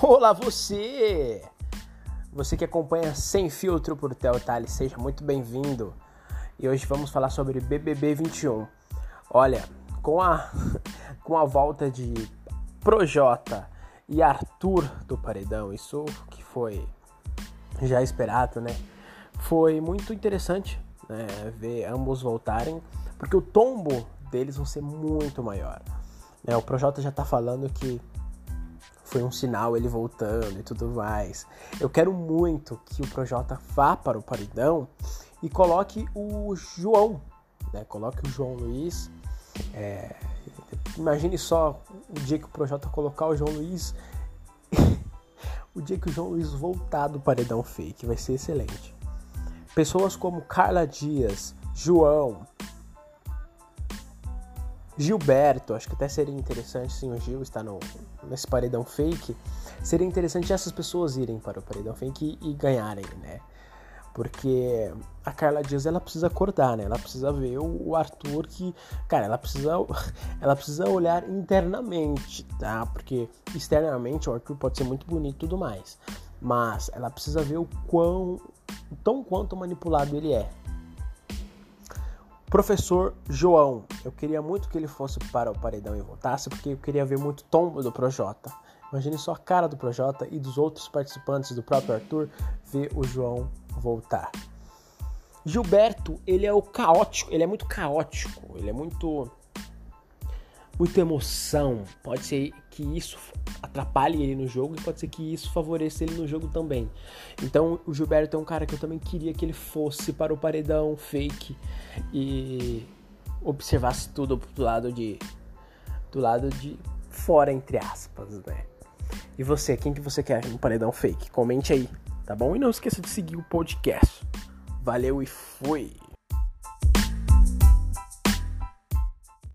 Olá você! Você que acompanha Sem Filtro por Teltale, seja muito bem-vindo. E hoje vamos falar sobre BBB 21. Olha, com a, com a volta de Projota e Arthur do Paredão, isso que foi já esperado, né? Foi muito interessante né, ver ambos voltarem, porque o tombo deles vão ser muito maior. Né? O Projota já tá falando que foi um sinal ele voltando e tudo mais. Eu quero muito que o Projota vá para o paredão e coloque o João, né? Coloque o João Luiz. É... Imagine só o dia que o Projota colocar o João Luiz. o dia que o João Luiz voltar do paredão fake. Vai ser excelente. Pessoas como Carla Dias, João, Gilberto, acho que até seria interessante sim o Gil estar no, nesse paredão fake. Seria interessante essas pessoas irem para o paredão fake e, e ganharem, né? Porque a Carla Dias ela precisa acordar, né? Ela precisa ver o Arthur que, cara, ela precisa ela precisa olhar internamente, tá? Porque externamente o Arthur pode ser muito bonito e tudo mais, mas ela precisa ver o quão tão quanto manipulado ele é, Professor João, eu queria muito que ele fosse para o paredão e voltasse, porque eu queria ver muito tombo do Projota. Imagine só a cara do Projota e dos outros participantes do próprio Arthur ver o João voltar. Gilberto, ele é o caótico, ele é muito caótico, ele é muito muita emoção. Pode ser que isso atrapalhe ele no jogo e pode ser que isso favoreça ele no jogo também. Então o Gilberto é um cara que eu também queria que ele fosse para o paredão fake e observasse tudo do lado de do lado de fora entre aspas, né? E você, quem que você quer no paredão fake? Comente aí, tá bom? E não esqueça de seguir o podcast. Valeu e fui.